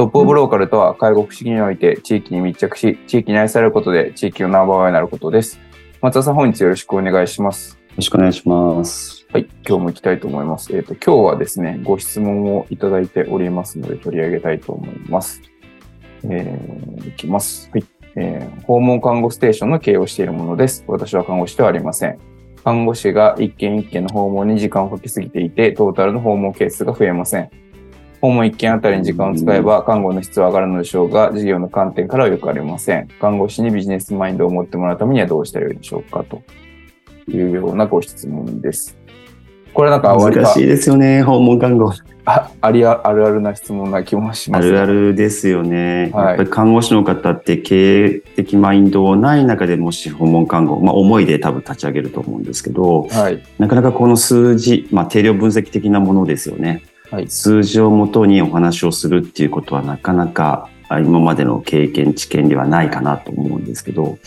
トップオブローカルとは介護福祉において地域に密着し、地域に愛されることで地域のナンバーワンになることです。松田さん本日よろしくお願いします。よろしくお願いします。はい。今日も行きたいと思います。えっ、と、今日はですね、ご質問をいただいておりますので取り上げたいと思います。えー、いきます。はい。えー訪問看護ステーションの経営をしているものです。私は看護師ではありません。看護師が一件一件の訪問に時間をかけすぎていて、トータルの訪問件数が増えません。訪問一件あたりに時間を使えば、看護の質は上がるのでしょうが、事業の観点からはよくありません。看護師にビジネスマインドを持ってもらうためにはどうしたらよいでしょうかというようなご質問です。これなんか難しいですよね、訪問看護。あありああるあるな質問な気もします。あるあるですよね。はいやっぱり看護師の方って経営的マインドない中でもし訪問看護、まあ思いで多分立ち上げると思うんですけど、はい。なかなかこの数字、まあ定量分析的なものですよね。はい数字をもとにお話をするっていうことはなかなか今までの経験、知見ではないかなと思うんですけど、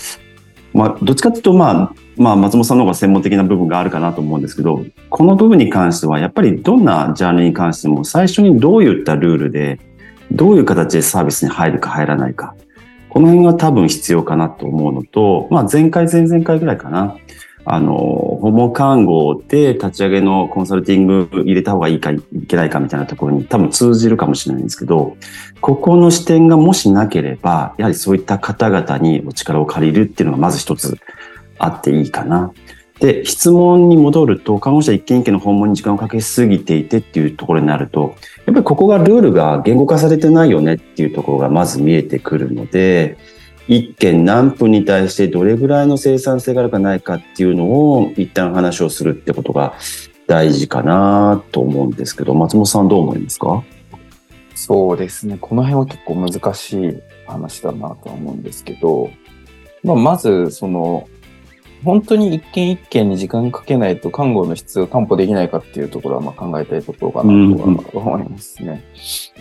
まあ、どっちかというと、まあ、まあ、松本さんの方が専門的な部分があるかなと思うんですけど、この部分に関しては、やっぱりどんなジャンルに関しても、最初にどういったルールで、どういう形でサービスに入るか入らないか、この辺は多分必要かなと思うのと、まあ、前回、前々回ぐらいかな。あの、訪問看護で立ち上げのコンサルティング入れた方がいいかいけないかみたいなところに多分通じるかもしれないんですけど、ここの視点がもしなければ、やはりそういった方々にお力を借りるっていうのがまず一つあっていいかな。で、質問に戻ると、看護師は一件一件の訪問に時間をかけすぎていてっていうところになると、やっぱりここがルールが言語化されてないよねっていうところがまず見えてくるので、一件何分に対してどれぐらいの生産性があるかないかっていうのを一旦話をするってことが大事かなと思うんですけど、松本さんどう思いますか？そうですね。この辺は結構難しい話だなとは思うんですけど、まあ、まず、その、本当に一件一件に時間かけないと看護の質を担保できないかっていうところはまあ考えたいところかなとは思いますね。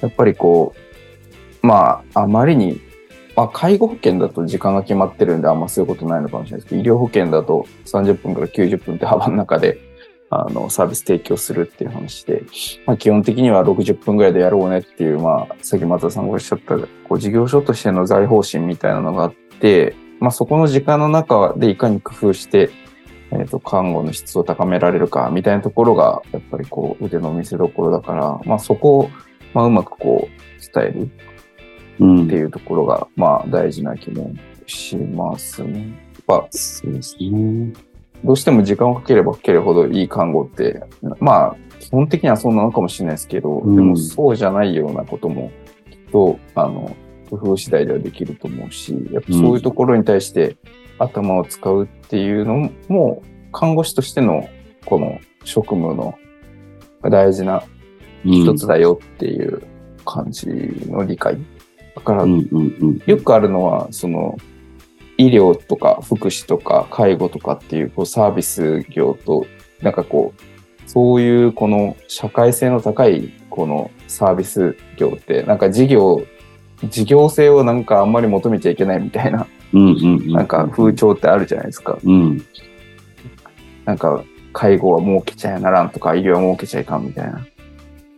やっぱりこう、まあ、あまりに、まあ、介護保険だと時間が決まってるんであんまそういうことないのかもしれないですけど、医療保険だと30分から90分って幅の中で、あの、サービス提供するっていう話で、まあ、基本的には60分ぐらいでやろうねっていう、まあ、さっき松田さんがおっしゃった、こう、事業所としての財方針みたいなのがあって、まあ、そこの時間の中でいかに工夫して、えっ、と、看護の質を高められるか、みたいなところが、やっぱりこう、腕の見せ所だから、まあ、そこを、まあ、うまくこう、伝える。うんっていうところが、まあ、大事な気もしますね。やっぱ、そうですね。どうしても時間をかければかけるほどいい看護って、まあ、基本的にはそうなのかもしれないですけど、うんでもそうじゃないようなことも、きっと、あの、工夫次第ではできると思うし、やっぱそういうところに対して頭を使うっていうのも、看護師としてのこの職務の大事な一つだよっていう感じの理解。だからよくあるのは、その、医療とか福祉とか介護とかっていうこうサービス業と、なんかこう、そういうこの社会性の高いこのサービス業って、なんか事業、事業性をなんかあんまり求めちゃいけないみたいな、なんか風潮ってあるじゃないですか。うんなんか介護は儲けちゃやならんとか医療は儲けちゃいかんみたいな。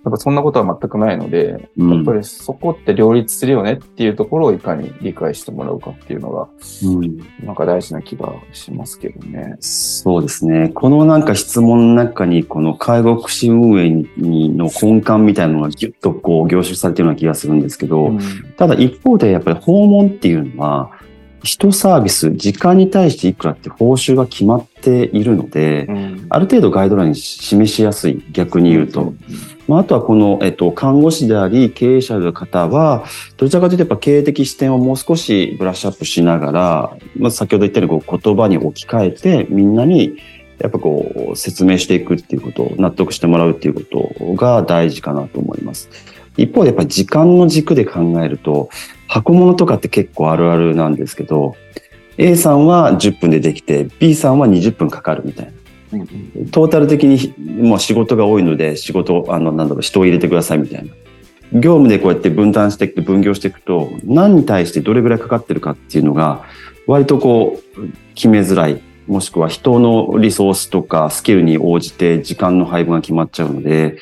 やっぱそんなことは全くないので、うんやっぱりそこって両立するよねっていうところをいかに理解してもらうかっていうのが、うんなんか大事な気がしますけどね。そうですね。このなんか質問の中に、この介護福祉運営にの根幹みたいなのがギュッとこう凝縮されているような気がするんですけど、うんただ一方でやっぱり訪問っていうのは、人サービス、時間に対していくらって報酬が決まっているので、うんある程度ガイドライン示しやすい、逆に言うと。まあ、あとはこの、えっと、看護師であり、経営者の方は、どちらかというとやっぱ経営的視点をもう少しブラッシュアップしながら、まず先ほど言ったようにこう言葉に置き換えて、みんなにやっぱこう説明していくっていうことを納得してもらうっていうことが大事かなと思います。一方でやっぱり時間の軸で考えると、箱物とかって結構あるあるなんですけど、A さんは10分でできて、B さんは20分かかるみたいな。トータル的にもう仕事が多いので仕事あのなんだろう人を入れてくださいみたいな。業務でこうやって分担していく分業していくと何に対してどれぐらいかかってるかっていうのが割とこう決めづらい。もしくは人のリソースとかスキルに応じて時間の配分が決まっちゃうので、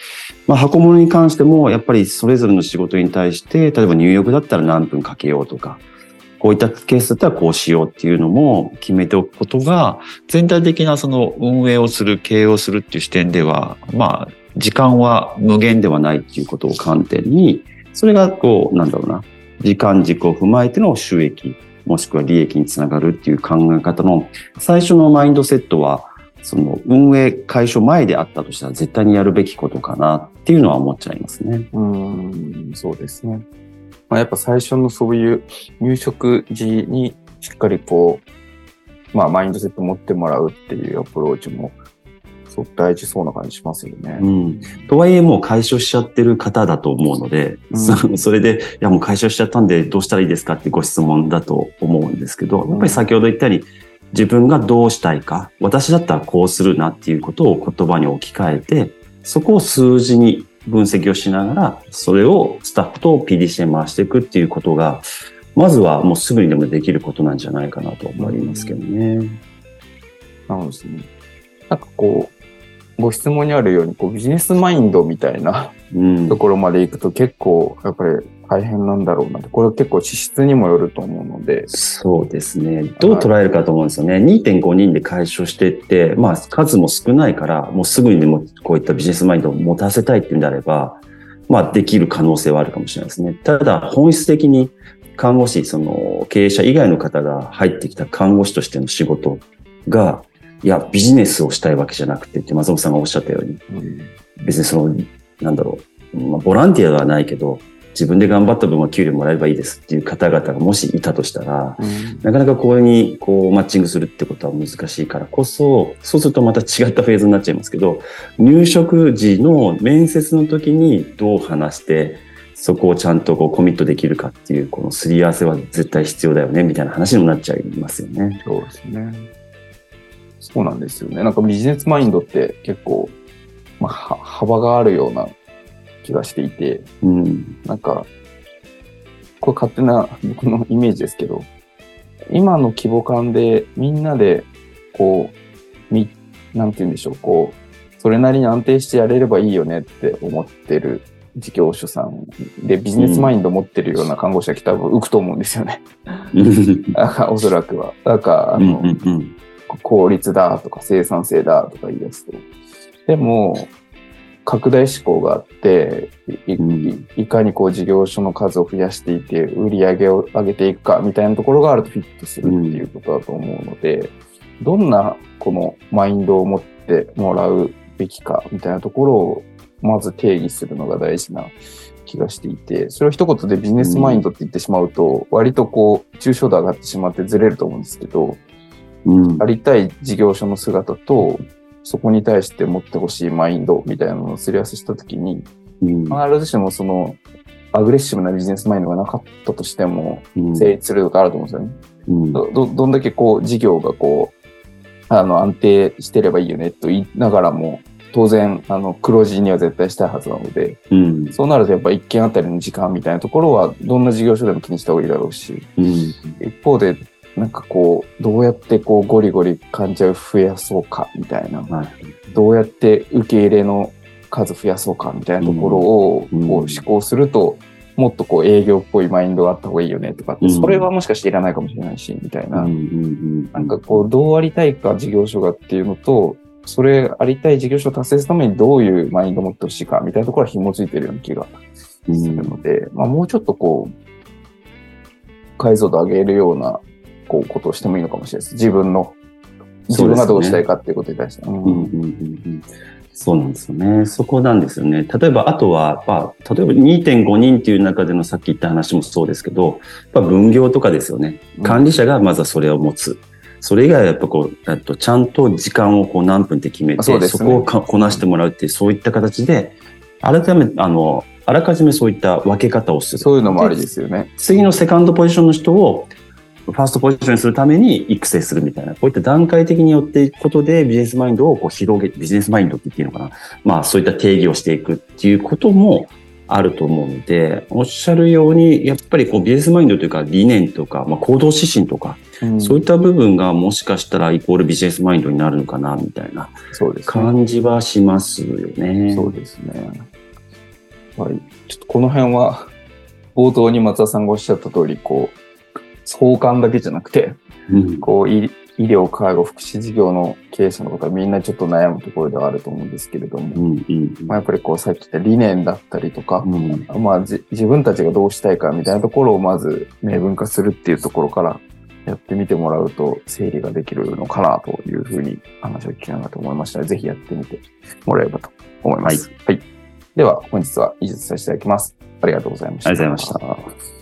まあ、箱物に関してもやっぱりそれぞれの仕事に対して例えば入浴だったら何分かけようとかこういったケースだったらこうしようっていうのも決めておくことが全体的なその運営をする、経営をするっていう視点では、まあ、時間は無限ではないっていうことを観点に、それがこう、なんだろうな、時間軸を踏まえての収益、もしくは利益につながるっていう考え方の最初のマインドセットは、その運営解消前であったとしたら絶対にやるべきことかなっていうのは思っちゃいますね。うん、そうですね。まあ、やっぱ最初のそういう入植時にしっかりこう、まあマインドセット持ってもらうっていうアプローチも、そう大事そうな感じしますよね。うん。とはいえもう解消しちゃってる方だと思うので、うんそそれで、いやもう解消しちゃったんでどうしたらいいですかってご質問だと思うんですけど、やっぱり先ほど言ったように、自分がどうしたいか、私だったらこうするなっていうことを言葉に置き換えて、そこを数字に分析をしながら、それをスタッフと PDC で回していくっていうことが、まずはもうすぐにでもできることなんじゃないかなと思いますけどね。なるほどですね。なんかこう、ご質問にあるように、こうビジネスマインドみたいなうんと。ころまで行くと結構やっぱり大変なんだろうなって、これは結構資質にもよると思うので、そうですね。どう捉えるかと思うんですよね。2.5人で解消していって、まあ数も少ないから、もうすぐにでもこういったビジネスマインドを持たせたいっていうんであれば、まあできる可能性はあるかもしれないですね。ただ本質的に看護師、その経営者以外の方が入ってきた看護師としての仕事が、いや、ビジネスをしたいわけじゃなくてって松本さんがおっしゃったように、別にその、なんだろう、まあ、ボランティアではないけど、自分で頑張った分は給料もらえばいいですっていう方々がもしいたとしたら、なかなかこれにこうマッチングするってことは難しいからこそ、そうするとまた違ったフェーズになっちゃいますけど、入職時の面接の時にどう話して、そこをちゃんとこうコミットできるかっていう、このすり合わせは絶対必要だよね、みたいな話にもなっちゃいますよね。そうですね。そうなんですよね。なんかビジネスマインドって結構、まあ、は幅があるような気がしていて、うん。なんか、これ勝手な僕のイメージですけど、今の規模感でみんなで、こう、み、なんて言うんでしょう、こう、それなりに安定してやれればいいよねって思ってる事業所さんでビジネスマインド持ってるような看護師は多分浮くと思うんですよね。あおそらくは。なんか、あうんの、うんうん効率だとか生産性だとか言い出すと。でも、拡大志向があって、いうん。いいかにこう事業所の数を増やしていて、売り上げを上げていくかみたいなところがあるとフィットするっていうことだと思うので、どんなこのマインドを持ってもらうべきかみたいなところをまず定義するのが大事な気がしていて、それを一言でビジネスマインドって言ってしまうと、割とこう抽象度上がってしまってずれると思うんですけど、うん。ありたい事業所の姿と、そこに対して持ってほしいマインドみたいなのをすり合わせしたときに、うん。必ずしもその、アグレッシブなビジネスマインドがなかったとしても、うん。成立するとかあると思うんですよね。うん。ど、どどんだけこう、事業がこう、あの、安定してればいいよねと言いながらも、当然、あの、黒字には絶対したいはずなので、うん。そうなるとやっぱ一件あたりの時間みたいなところは、どんな事業所でも気にした方がいいだろうし、うん。一方で、なんかこう、どうやってこうゴリゴリ患者を増やそうかみたいな、はいどうやって受け入れの数増やそうかみたいなところをうん。こう思考すると、もっとこう営業っぽいマインドがあった方がいいよねとかって、うん。それはもしかしていらないかもしれないし、みたいな。なんかこう、どうありたいか事業所がっていうのと、それありたい事業所を達成するためにどういうマインドを持ってほしいかみたいなところは紐づいてるような気がするので、まあもうちょっとこう、解像度上げるようなこうことをしてもいいのかもしれないです。自分の、自分がどうしたいかっていうことに対して。うんうんうんうんうんそうなんですよね。そこなんですよね。例えば、あとは、まあ、例えば2.5人っていう中でのさっき言った話もそうですけど、やっぱ分業とかですよね。管理者がまずはそれを持つ。それ以外はやっぱこう、と、ちゃんと時間をこう何分って決めて、そねこをかこなしてもらうっていう、そういった形で、改めて、あの、あらかじめそういった分け方をする。そういうのもありですよね。次のセカンドポジションの人をファーストポジションにするために育成するみたいな、こういった段階的によっていくことでビジネスマインドをこう広げ、ビジネスマインドって言っていいのかな。まあそういった定義をしていくっていうこともあると思うので、おっしゃるように、やっぱりこうビジネスマインドというか理念とか、まあ行動指針とか、うんそういった部分がもしかしたらイコールビジネスマインドになるのかな、みたいな。感じはしますよね。そうですね。はい。ちょっとこの辺は、冒頭に松田さんがおっしゃった通り、こう、相関だけじゃなくて、うんこう、医医療、介護、福祉事業の経営者の方はみんなちょっと悩むところではあると思うんですけれども、うんうんまあ、やっぱりこう、さっき言った理念だったりとか、うんまあ、じ自分たちがどうしたいかみたいなところをまず明文化するっていうところからやってみてもらうと整理ができるのかなというふうに話を聞きながらと思いましたので、ぜひやってみてもらえればと思います。はい。では、本日は以上させていただきます。ありがとうございました。ありがとうございま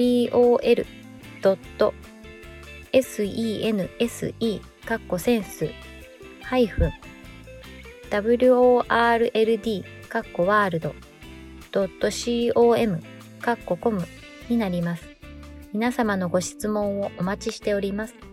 tol.sense かっこセンスハイフン world かっこワールド .com かっこコムになります。皆様のご質問をお待ちしております。